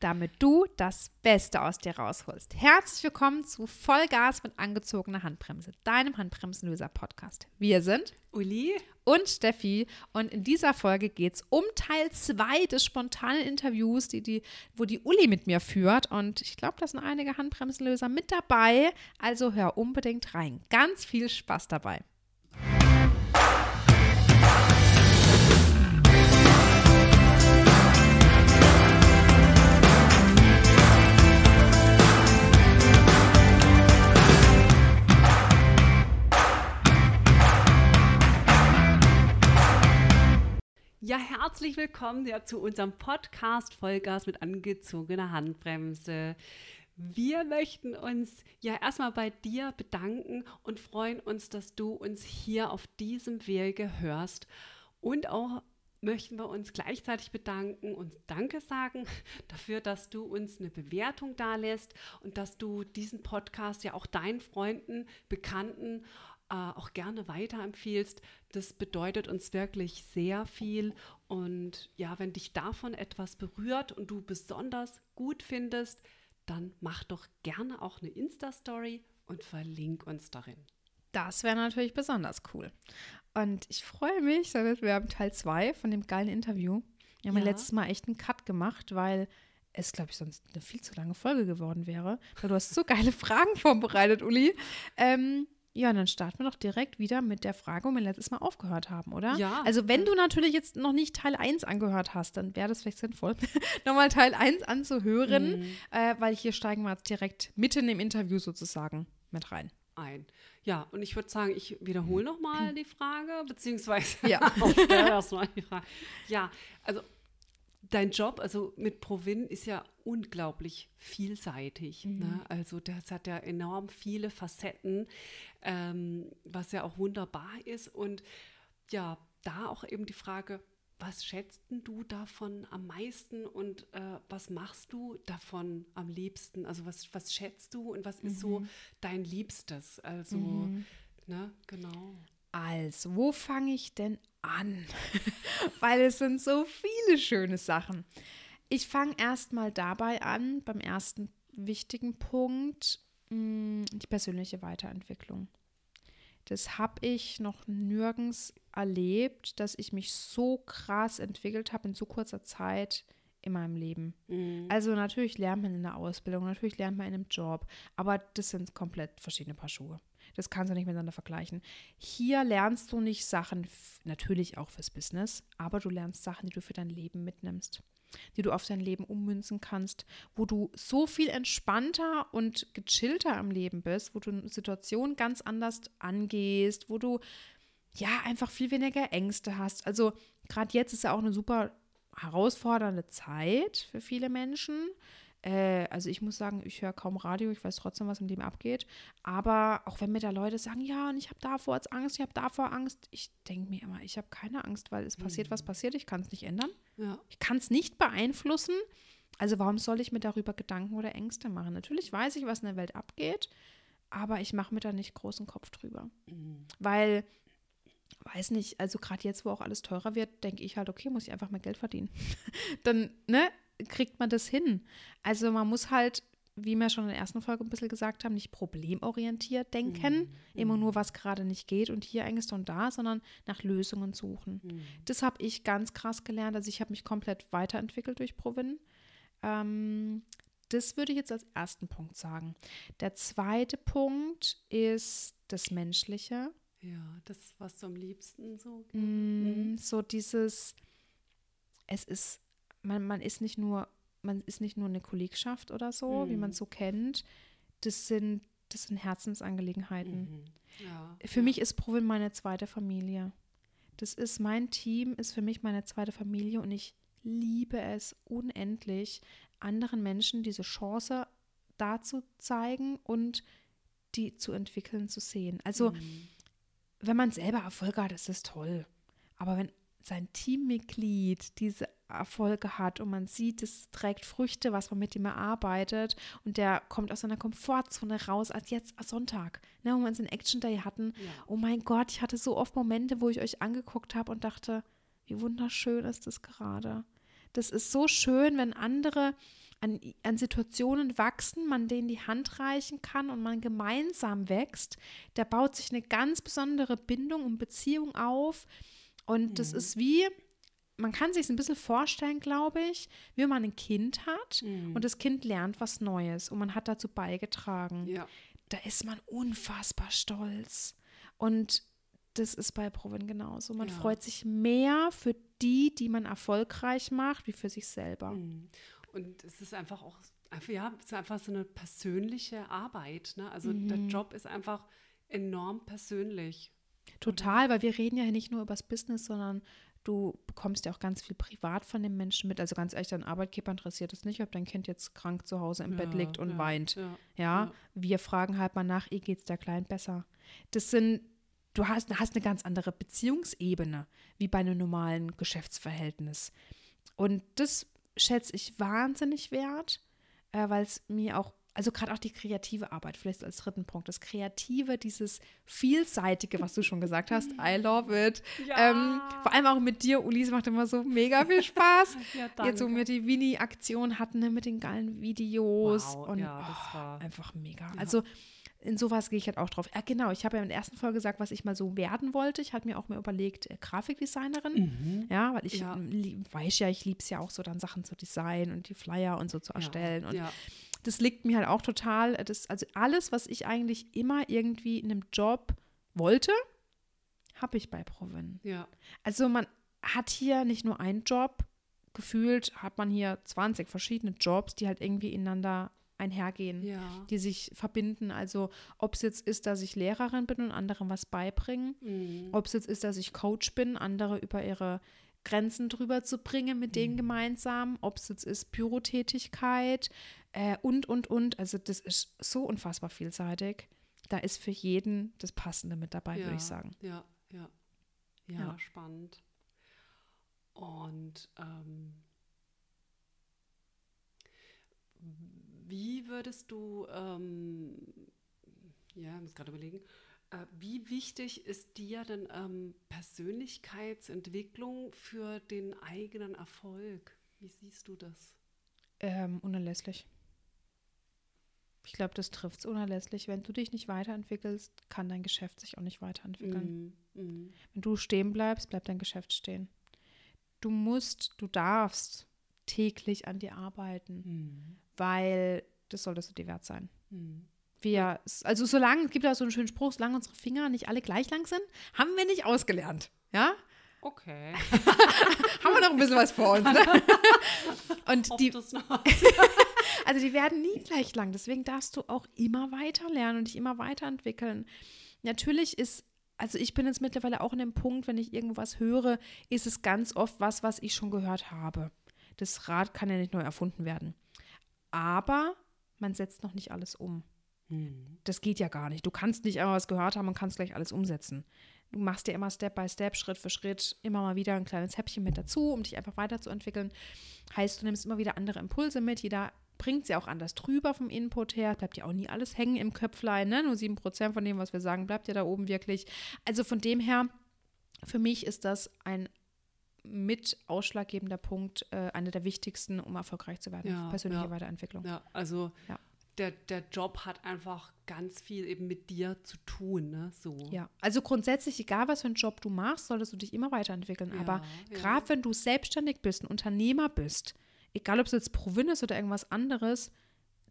damit du das Beste aus dir rausholst. Herzlich willkommen zu Vollgas mit angezogener Handbremse, deinem Handbremsenlöser-Podcast. Wir sind Uli und Steffi und in dieser Folge geht es um Teil 2 des spontanen Interviews, die, die, wo die Uli mit mir führt und ich glaube, da sind einige Handbremsenlöser mit dabei, also hör unbedingt rein. Ganz viel Spaß dabei. Ja, herzlich willkommen ja, zu unserem Podcast Vollgas mit angezogener Handbremse. Wir möchten uns ja erstmal bei dir bedanken und freuen uns, dass du uns hier auf diesem Wege hörst. Und auch möchten wir uns gleichzeitig bedanken und Danke sagen dafür, dass du uns eine Bewertung dalässt und dass du diesen Podcast ja auch deinen Freunden, Bekannten äh, auch gerne weiterempfiehlst. Das bedeutet uns wirklich sehr viel. Und ja, wenn dich davon etwas berührt und du besonders gut findest, dann mach doch gerne auch eine Insta-Story und verlink uns darin. Das wäre natürlich besonders cool. Und ich freue mich, wir haben Teil 2 von dem geilen Interview. Wir haben ja. letztes Mal echt einen Cut gemacht, weil es, glaube ich, sonst eine viel zu lange Folge geworden wäre. Weil du hast so geile Fragen vorbereitet, Uli. Ähm, ja, dann starten wir doch direkt wieder mit der Frage, wo wir letztes Mal aufgehört haben, oder? Ja. Also, wenn du natürlich jetzt noch nicht Teil 1 angehört hast, dann wäre das vielleicht sinnvoll, nochmal Teil 1 anzuhören, mhm. äh, weil hier steigen wir jetzt direkt mitten im Interview sozusagen mit rein. Ein. Ja, und ich würde sagen, ich wiederhole nochmal die Frage, beziehungsweise ja. erstmal die Frage. Ja, also dein Job, also mit Provin, ist ja unglaublich vielseitig. Mhm. Ne? Also das hat ja enorm viele Facetten, ähm, was ja auch wunderbar ist. Und ja, da auch eben die Frage, was schätzt du davon am meisten und äh, was machst du davon am liebsten? Also was, was schätzt du und was ist mhm. so dein Liebstes? Also, mhm. ne, genau. Also, wo fange ich denn an? Weil es sind so viele schöne Sachen. Ich fange erstmal dabei an, beim ersten wichtigen Punkt, mm, die persönliche Weiterentwicklung. Das habe ich noch nirgends erlebt, dass ich mich so krass entwickelt habe in so kurzer Zeit in meinem Leben. Mhm. Also natürlich lernt man in der Ausbildung, natürlich lernt man in einem Job, aber das sind komplett verschiedene Paar Schuhe. Das kannst du nicht miteinander vergleichen. Hier lernst du nicht Sachen, natürlich auch fürs Business, aber du lernst Sachen, die du für dein Leben mitnimmst, die du auf dein Leben ummünzen kannst, wo du so viel entspannter und gechillter am Leben bist, wo du Situationen ganz anders angehst, wo du ja einfach viel weniger Ängste hast. Also gerade jetzt ist ja auch eine super herausfordernde Zeit für viele Menschen. Äh, also ich muss sagen, ich höre kaum Radio, ich weiß trotzdem, was im Leben abgeht. Aber auch wenn mir da Leute sagen, ja, und ich habe davor jetzt Angst, ich habe davor Angst, ich denke mir immer, ich habe keine Angst, weil es mhm. passiert, was passiert, ich kann es nicht ändern. Ja. Ich kann es nicht beeinflussen. Also warum soll ich mir darüber Gedanken oder Ängste machen? Natürlich weiß ich, was in der Welt abgeht, aber ich mache mir da nicht großen Kopf drüber. Mhm. Weil weiß nicht, also gerade jetzt, wo auch alles teurer wird, denke ich halt, okay, muss ich einfach mehr Geld verdienen. Dann, ne, kriegt man das hin? Also man muss halt, wie wir schon in der ersten Folge ein bisschen gesagt haben, nicht problemorientiert denken, mhm. immer nur, was gerade nicht geht und hier Ängste und da, sondern nach Lösungen suchen. Mhm. Das habe ich ganz krass gelernt. Also ich habe mich komplett weiterentwickelt durch Provin. Ähm, das würde ich jetzt als ersten Punkt sagen. Der zweite Punkt ist das Menschliche. Ja, das, was du am liebsten so. Mm, so dieses, es ist man, man ist nicht nur, man ist nicht nur eine Kollegschaft oder so, mhm. wie man es so kennt. Das sind, das sind Herzensangelegenheiten. Mhm. Ja, für ja. mich ist Provin meine zweite Familie. Das ist mein Team, ist für mich meine zweite Familie und ich liebe es unendlich, anderen Menschen diese Chance dazu zeigen und die zu entwickeln, zu sehen. Also, mhm. wenn man selber Erfolg hat, ist das toll. Aber wenn sein Teammitglied diese Erfolge hat und man sieht, es trägt Früchte, was man mit ihm erarbeitet und der kommt aus seiner Komfortzone raus, als jetzt Sonntag, ne, wo wir uns einen Action Day hatten. Ja. Oh mein Gott, ich hatte so oft Momente, wo ich euch angeguckt habe und dachte, wie wunderschön ist das gerade. Das ist so schön, wenn andere an, an Situationen wachsen, man denen die Hand reichen kann und man gemeinsam wächst, da baut sich eine ganz besondere Bindung und Beziehung auf. Und das ist wie, man kann sich ein bisschen vorstellen, glaube ich, wie man ein Kind hat Mhm. und das Kind lernt was Neues und man hat dazu beigetragen. Ja. Da ist man unfassbar stolz. Und das ist bei Provin genauso. Man Ja. freut sich mehr für die, die man erfolgreich macht, wie für sich selber. Mhm. Und es ist einfach auch, ja, es ist einfach so eine persönliche Arbeit. Ne? Also der Mhm. Job ist einfach enorm persönlich. Total, weil wir reden ja hier nicht nur über das Business, sondern du bekommst ja auch ganz viel privat von den Menschen mit. Also ganz ehrlich, dein Arbeitgeber interessiert es nicht, ob dein Kind jetzt krank zu Hause im Bett Ja, liegt und ja, weint. Ja. Ja, Ja. wir fragen halt mal nach, ihr geht's der Kleinen besser. Das sind, du hast, hast eine ganz andere Beziehungsebene, wie bei einem normalen Geschäftsverhältnis. Und das schätze ich wahnsinnig wert, äh, weil es mir auch, also gerade auch die kreative Arbeit, vielleicht als dritten Punkt, das Kreative, dieses Vielseitige, was du schon gesagt hast, I love it. Ja. Ähm, vor allem auch mit dir, Ulis, macht immer so mega viel Spaß. Ja, Jetzt, wo wir die Winnie-Aktion hatten, ne, mit den geilen Videos. Wow, und ja, das oh, war- einfach mega. Also in sowas gehe ich halt auch drauf. Ja, genau, ich habe ja in der ersten Folge gesagt, was ich mal so werden wollte. Ich hatte mir auch mal überlegt, äh, Grafikdesignerin. Ja, weil ich Mhm. Ja. weiß ja, ich liebe es ja auch so, dann Sachen zu designen und die Flyer und so zu erstellen. Und ja. Das liegt mir halt auch total. Das, also alles, was ich eigentlich immer irgendwie in einem Job wollte, habe ich bei Provin. ja. Also man hat hier nicht nur einen Job, gefühlt hat man hier 20 verschiedene Jobs, die halt irgendwie ineinander einhergehen, Ja. die sich verbinden. Also ob es jetzt ist, dass ich Lehrerin bin und anderen was beibringen, Mhm. ob es jetzt ist, dass ich Coach bin, andere über ihre Grenzen drüber zu bringen mit denen gemeinsam, ob es jetzt ist Bürotätigkeit äh, und, und, und. Also das ist so unfassbar vielseitig. Da ist für jeden das Passende mit dabei, würde ich sagen. Ja, ja. Ja, Ja. spannend. Und ähm, wie würdest du, ähm, ja, ich muss gerade überlegen, äh, wie wichtig ist dir denn ähm, Persönlichkeitsentwicklung für den eigenen Erfolg? Wie siehst du das? Ähm, unerlässlich. Ich glaube, das trifft es unerlässlich. Wenn du dich nicht weiterentwickelst, kann dein Geschäft sich auch nicht weiterentwickeln. Mhm. Mhm. Wenn du stehen bleibst, bleibt dein Geschäft stehen. Du musst, du darfst täglich an dir arbeiten, Mhm. weil das solltest du dir wert sein. Mhm. Wir, also solange, es gibt ja so einen schönen Spruch, solange unsere Finger nicht alle gleich lang sind, haben wir nicht ausgelernt. Ja? Okay. Haben wir noch ein bisschen was vor uns. Ne? Und die, es noch. Also die werden nie gleich lang. Deswegen darfst du auch immer weiter lernen und dich immer weiterentwickeln. Natürlich ist, also ich bin jetzt mittlerweile auch in dem Punkt, wenn ich irgendwas höre, ist es ganz oft was, was ich schon gehört habe. Das Rad kann ja nicht neu erfunden werden. Aber man setzt noch nicht alles um. Mhm. Das geht ja gar nicht. Du kannst nicht einmal was gehört haben und kannst gleich alles umsetzen. Du machst dir immer Step by Step, Schritt für Schritt, immer mal wieder ein kleines Häppchen mit dazu, um dich einfach weiterzuentwickeln. Heißt, du nimmst immer wieder andere Impulse mit. Jeder bringt sie auch anders drüber vom Input her. Bleibt ja auch nie alles hängen im Köpflein. Ne? Nur 7% von dem, was wir sagen, bleibt ja da oben wirklich. Also von dem her, für mich ist das ein mit ausschlaggebender Punkt, äh, einer der wichtigsten, um erfolgreich zu werden. Ja, Persönliche ja. Weiterentwicklung. Ja, also Ja. Der, der Job hat einfach ganz viel eben mit dir zu tun, ne? So. Ja, also grundsätzlich, egal was für einen Job du machst, solltest du dich immer weiterentwickeln. Aber gerade wenn du selbstständig bist, ein Unternehmer bist, egal ob es jetzt Provin ist oder irgendwas anderes,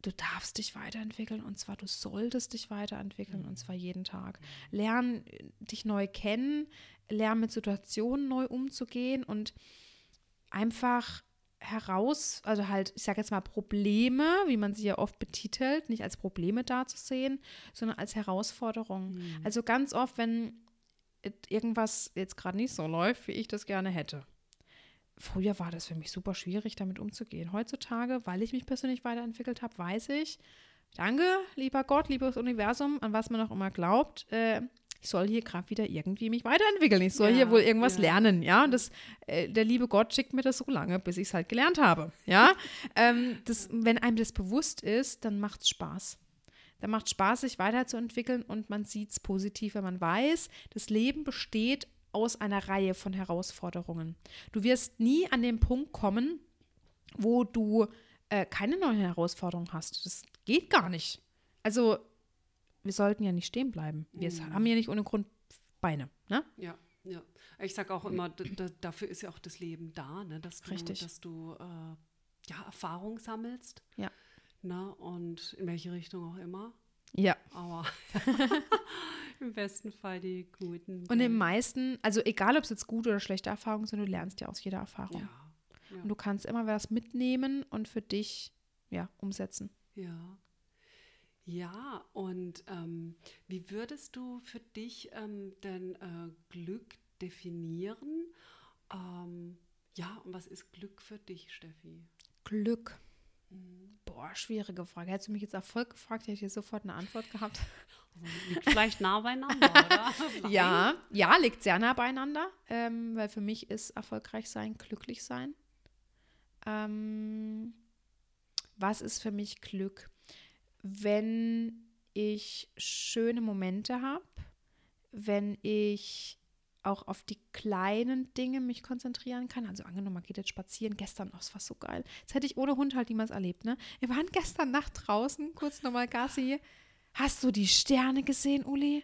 du darfst dich weiterentwickeln und zwar du solltest dich weiterentwickeln und zwar jeden Tag. Lern äh, dich neu kennen, lern mit Situationen neu umzugehen und einfach heraus, also halt, ich sage jetzt mal Probleme, wie man sie ja oft betitelt, nicht als Probleme dazusehen, sondern als Herausforderung. Mhm. Also ganz oft, wenn et- irgendwas jetzt gerade nicht so läuft, wie ich das gerne hätte. Früher war das für mich super schwierig, damit umzugehen. Heutzutage, weil ich mich persönlich weiterentwickelt habe, weiß ich, danke, lieber Gott, liebes Universum, an was man auch immer glaubt, äh, ich soll hier gerade wieder irgendwie mich weiterentwickeln. Ich soll Ja, hier wohl irgendwas ja. lernen, ja. Und das, äh, der liebe Gott schickt mir das so lange, bis ich es halt gelernt habe, ja. ähm, das, wenn einem das bewusst ist, dann macht es Spaß. Dann macht Spaß, sich weiterzuentwickeln und man sieht es positiv, wenn man weiß, das Leben besteht aus einer Reihe von Herausforderungen. Du wirst nie an den Punkt kommen, wo du äh, keine neuen Herausforderungen hast. Das geht gar nicht. Also, wir sollten ja nicht stehen bleiben. Wir Mhm. haben ja nicht ohne Grund Beine, ne? Ja, ja. Ich sage auch immer, dafür ist ja auch das Leben da, ne? dass du, Richtig. dass du äh, ja, Erfahrung sammelst. Ja. Ne? Und in welche Richtung auch immer. Ja. Aber im besten Fall die guten. Und im meisten, also egal, ob es jetzt gute oder schlechte Erfahrungen sind, du lernst ja aus jeder Erfahrung. Ja, ja. Und du kannst immer was mitnehmen und für dich, ja, umsetzen. Ja. Ja, und ähm, wie würdest du für dich ähm, denn äh, Glück definieren? Ähm, ja, und was ist Glück für dich, Steffi? Glück. Boah, schwierige Frage. Hättest du mich jetzt Erfolg gefragt, hätte ich dir sofort eine Antwort gehabt. Liegt vielleicht nah beieinander, oder? Ja, ja, liegt sehr nah beieinander, ähm, weil für mich ist erfolgreich sein, glücklich sein. Ähm, was ist für mich Glück? Wenn ich schöne Momente habe, wenn ich auch auf die kleinen Dinge mich konzentrieren kann. Also angenommen, man geht jetzt spazieren. Gestern, oh, das war so geil. Das hätte ich ohne Hund halt niemals erlebt, ne? Wir waren gestern Nacht draußen, kurz nochmal Gassi. Hast du die Sterne gesehen, Uli?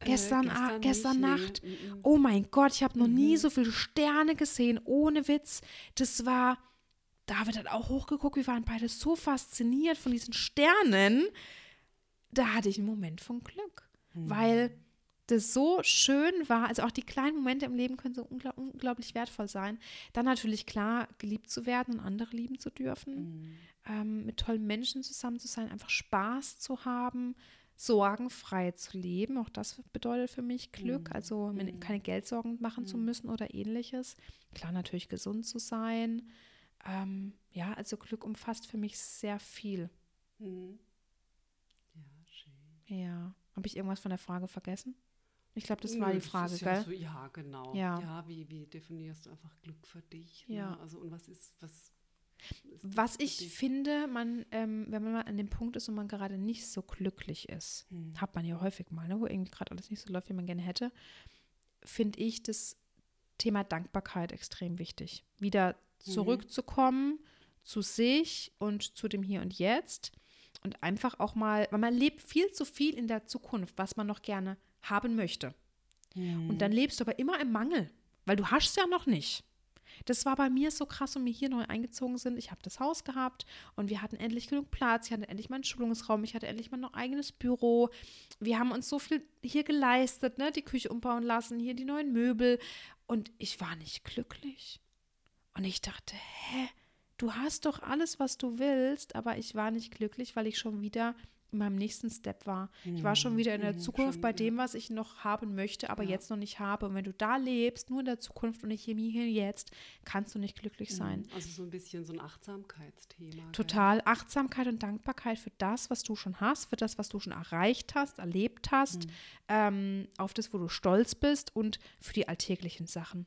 Äh, Gestern, ah, gestern nicht, Nacht. Nee. Mhm. Oh mein Gott, ich habe noch nie Mhm. so viele Sterne gesehen, ohne Witz. Das war, David hat auch hochgeguckt, wir waren beide so fasziniert von diesen Sternen. Da hatte ich einen Moment von Glück, Mhm. weil das so schön war. Also auch die kleinen Momente im Leben können so ungl unglaublich wertvoll sein. Dann natürlich klar, geliebt zu werden und andere lieben zu dürfen, Mhm. ähm, mit tollen Menschen zusammen zu sein, einfach Spaß zu haben, sorgenfrei zu leben. Auch das bedeutet für mich Glück. Mhm. Also Mhm. keine Geldsorgen machen zu Mhm. müssen oder ähnliches. Klar, natürlich gesund zu sein. Ähm, ja, also Glück umfasst für mich sehr viel. Mhm. Ja, schön. Ja. Habe ich irgendwas von der Frage vergessen? Ich glaube, das war die Frage, ja, gell? so, ja, genau. Ja. Ja, wie, wie definierst du einfach Glück für dich? Ja. Ne? Also und was ist, was Was ich finde, man, ähm, wenn man mal an dem Punkt ist, wo man gerade nicht so glücklich ist, Hm. hat man ja häufig mal, ne, wo irgendwie gerade alles nicht so läuft, wie man gerne hätte, finde ich das Thema Dankbarkeit extrem wichtig. Wieder zurückzukommen zu sich und zu dem Hier und Jetzt und einfach auch mal, weil man lebt viel zu viel in der Zukunft, was man noch gerne haben möchte. Hm. Und dann lebst du aber immer im Mangel, weil du hast es ja noch nicht. Das war bei mir so krass, und wir hier neu eingezogen sind. Ich habe das Haus gehabt und wir hatten endlich genug Platz. Ich hatte endlich meinen Schulungsraum. Ich hatte endlich mein noch eigenes Büro. Wir haben uns so viel hier geleistet, ne? Die Küche umbauen lassen, hier die neuen Möbel. Und ich war nicht glücklich. Und ich dachte, hä? Du hast doch alles, was du willst, aber ich war nicht glücklich, weil ich schon wieder in meinem nächsten Step war. Ich war schon wieder in der Mhm, Zukunft bei dem, was ich noch haben möchte, aber Ja. jetzt noch nicht habe. Und wenn du da lebst, nur in der Zukunft und nicht hier, hier, jetzt, kannst du nicht glücklich sein. Also so ein bisschen so ein Achtsamkeitsthema. gell? Total Achtsamkeit und Dankbarkeit für das, was du schon hast, für das, was du schon erreicht hast, erlebt hast, Mhm. ähm, auf das, wo du stolz bist und für die alltäglichen Sachen.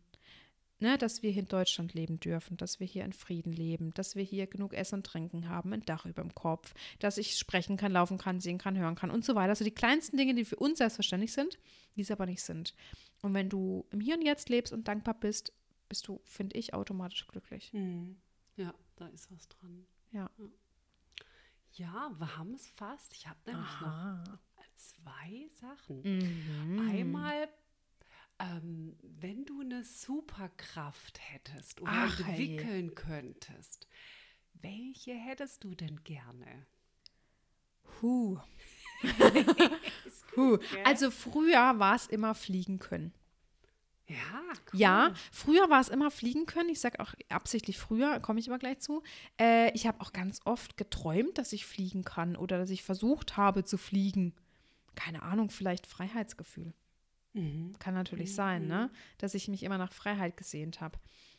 Ne, dass wir hier in Deutschland leben dürfen, dass wir hier in Frieden leben, dass wir hier genug Essen und Trinken haben, ein Dach über dem Kopf, dass ich sprechen kann, laufen kann, sehen kann, hören kann und so weiter. Also die kleinsten Dinge, die für uns selbstverständlich sind, die es aber nicht sind. Und wenn du im Hier und Jetzt lebst und dankbar bist, bist du, finde ich, automatisch glücklich. Mhm. Ja, da ist was dran. Ja. Ja, wir haben es fast. Ich habe nämlich Aha. noch zwei Sachen. Mhm. Einmal, ähm, wenn du eine Superkraft hättest oder Ach, entwickeln könntest, welche hättest du denn gerne? Huh. Huh. Also früher war es immer fliegen können. Ja, cool. Ja, früher war es immer fliegen können. Ich sage auch absichtlich früher, komme ich aber gleich zu. Äh, ich habe auch ganz oft geträumt, dass ich fliegen kann oder dass ich versucht habe zu fliegen. Keine Ahnung, vielleicht Freiheitsgefühl. Mhm. Kann natürlich sein, ne? Dass ich mich immer nach Freiheit gesehnt habe.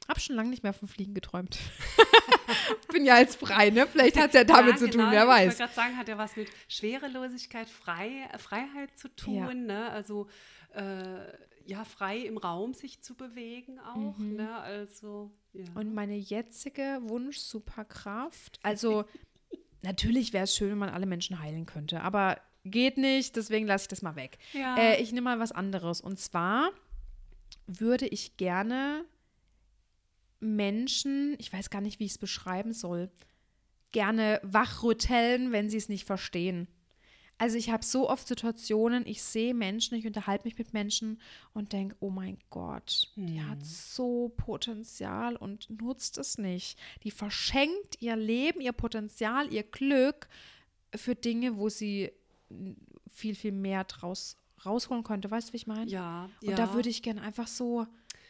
Hab schon lange nicht mehr vom Fliegen geträumt. Bin ja jetzt frei, ne? Vielleicht hat es ja damit ja, zu genau, tun, wer Ich weiß. wollte gerade sagen, hat ja was mit Schwerelosigkeit, frei, Freiheit zu tun, Ja. ne? Also äh, ja, frei im Raum sich zu bewegen auch, Mhm. ne? Also ja. Und meine jetzige Wunsch-Superkraft, also natürlich wäre es schön, wenn man alle Menschen heilen könnte, aber geht nicht, deswegen lasse ich das mal weg. ja. Äh, ich nehme mal was anderes. Und zwar würde ich gerne Menschen, ich weiß gar nicht, wie ich es beschreiben soll, gerne wachrütteln, wenn sie es nicht verstehen. Also ich habe so oft Situationen, ich sehe Menschen, ich unterhalte mich mit Menschen und denke, oh mein Gott, die hat so Potenzial und nutzt es nicht. Die verschenkt ihr Leben, ihr Potenzial, ihr Glück für Dinge, wo sie viel, viel mehr draus rausholen könnte. Weißt du, wie ich meine? Ja, Und ja. da würde ich gerne einfach so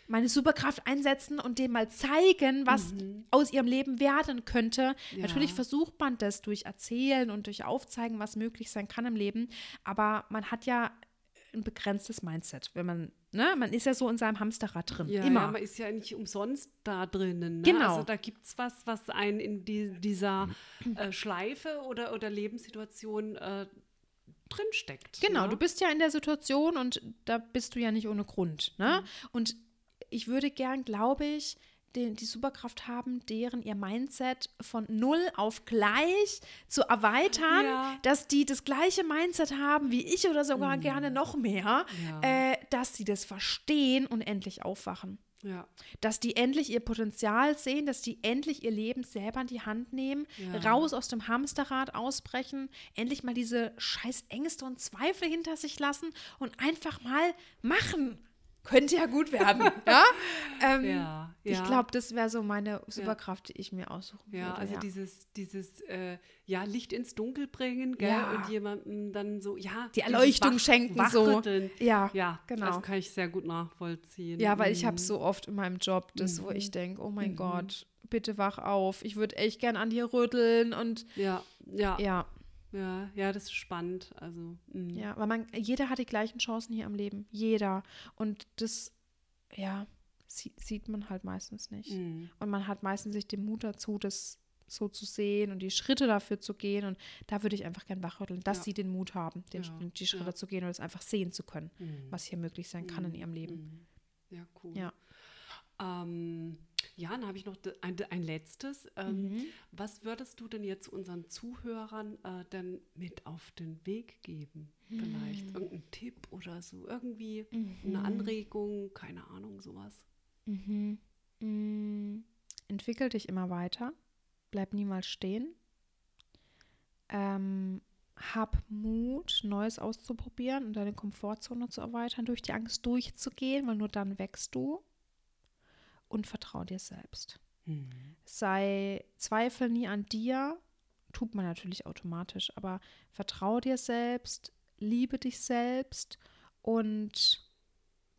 meine Superkraft einsetzen und dem mal zeigen, was aus ihrem Leben werden könnte. Ja. Natürlich versucht man das durch Erzählen und durch Aufzeigen, was möglich sein kann im Leben, aber man hat ja ein begrenztes Mindset, wenn man, ne, man ist ja so in seinem Hamsterrad drin, Ja, immer. ja, man ist ja nicht umsonst da drinnen. Ne? Genau. Also da gibt es was, was einen in die, dieser äh, Schleife oder, oder Lebenssituation äh, drinsteckt. Genau, ne? du bist ja in der Situation und da bist du ja nicht ohne Grund. Ne? Mhm. Und ich würde gern, glaube ich, den, die Superkraft haben, deren ihr Mindset von null auf gleich zu erweitern, Ja. Mhm. dass die das gleiche Mindset haben wie ich oder sogar gerne noch mehr, Ja. äh, dass sie das verstehen und endlich aufwachen. Ja. Dass die endlich ihr Potenzial sehen, dass die endlich ihr Leben selber in die Hand nehmen, Ja. raus aus dem Hamsterrad ausbrechen, endlich mal diese scheiß Ängste und Zweifel hinter sich lassen und einfach mal machen. Könnte ja gut werden. ja? Ähm, Ja, Ich ja. glaube, das wäre so meine Superkraft, die ich mir aussuchen Ja, würde. also ja. dieses, dieses äh, ja, Licht ins Dunkel bringen, gell? Ja. Und jemandem dann so, ja, Die Erleuchtung schenken, so. Ja, ja, genau. Also kann ich sehr gut nachvollziehen. Ja, weil ich Mhm. habe so oft in meinem Job das, wo ich denke, oh mein Gott, bitte wach auf. Ich würde echt gern an dir rütteln und Ja, ja, ja, ja, ja, das ist spannend. Also, mhm. ja, weil man, jeder hat die gleichen Chancen hier im Leben. Jeder. Und das, ja, sie, sieht man halt meistens nicht. Mhm. Und man hat meistens nicht den Mut dazu, das so zu sehen und die Schritte dafür zu gehen. Und da würde ich einfach gern wachrütteln, dass Ja. sie den Mut haben, den, Ja, die Schritte ja. zu gehen und es einfach sehen zu können, Mhm. was hier möglich sein kann in ihrem Leben. Mhm. Ja, cool. Ja. Ähm, ja, dann habe ich noch ein, ein letztes. Ähm, Mhm. Was würdest du denn jetzt unseren Zuhörern äh, denn mit auf den Weg geben? Vielleicht Mhm. irgendein Tipp oder so, irgendwie eine Anregung, keine Ahnung, sowas. Mhm. Mm, Entwickel dich immer weiter. Bleib niemals stehen. Ähm, hab Mut, Neues auszuprobieren und deine Komfortzone zu erweitern, durch die Angst durchzugehen, weil nur dann wächst du. Und vertrau dir selbst. Sei Zweifel nie an dir, tut man natürlich automatisch, aber vertrau dir selbst, liebe dich selbst und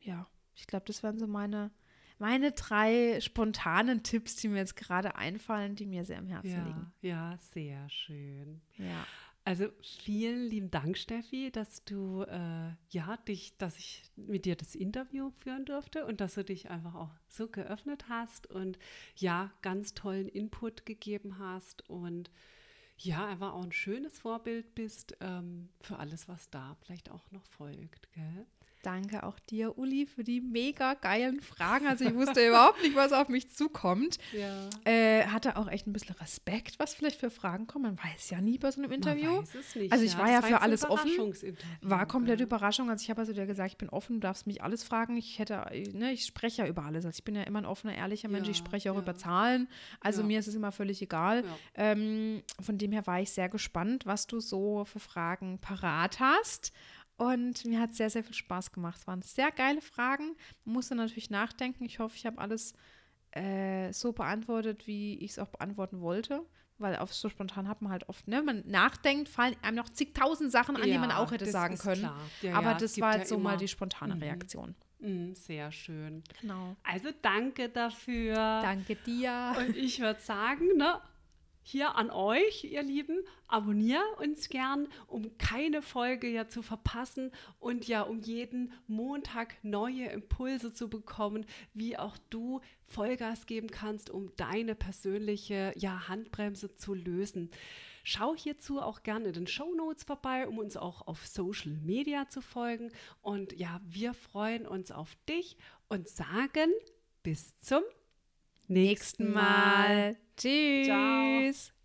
ja, ich glaube, das wären so meine, meine drei spontanen Tipps, die mir jetzt gerade einfallen, die mir sehr am Herzen Ja, liegen. ja, sehr schön. Ja. Also vielen lieben Dank, Steffi, dass du äh, ja dich, dass ich mit dir das Interview führen durfte und dass du dich einfach auch so geöffnet hast und ja, ganz tollen Input gegeben hast und ja, einfach auch ein schönes Vorbild bist ähm, für alles, was da vielleicht auch noch folgt, gell? Danke auch dir, Uli, für die mega geilen Fragen. Also ich wusste überhaupt nicht, was auf mich zukommt. Ja. Äh, hatte auch echt ein bisschen Respekt, was vielleicht für Fragen kommen. Man weiß ja nie bei so einem Interview. Man weiß es nicht, Also ich war ja für alles offen. War komplett gell? Überraschung. Also ich habe also dir gesagt, ich bin offen, du darfst mich alles fragen. Ich hätte, ne, ich spreche ja über alles. Also ich bin ja immer ein offener, ehrlicher Mensch. Ja, ich spreche auch ja. über Zahlen. Also Ja. mir ist es immer völlig egal. Ja. Ähm, von dem her war ich sehr gespannt, was du so für Fragen parat hast. Und mir hat sehr, sehr viel Spaß gemacht. Es waren sehr geile Fragen. Man musste natürlich nachdenken. Ich hoffe, ich habe alles äh, so beantwortet, wie ich es auch beantworten wollte. Weil auf so spontan hat man halt oft, ne, man nachdenkt, fallen einem noch zigtausend Sachen an, die man Ja, auch hätte sagen können. Ja, Aber ja, das war ja jetzt so mal immer- die spontane Mhm. Reaktion. Mm, sehr schön. Genau. Also danke dafür. Danke dir. Und ich würde sagen, ne, hier an euch, ihr Lieben, abonniert uns gern, um keine Folge ja zu verpassen und ja um jeden Montag neue Impulse zu bekommen, wie auch du Vollgas geben kannst, um deine persönliche ja, Handbremse zu lösen. Schau hierzu auch gerne in den Show Notes vorbei, um uns auch auf Social Media zu folgen. Und ja, wir freuen uns auf dich und sagen bis zum nächsten Mal. Tschüss. Ciao.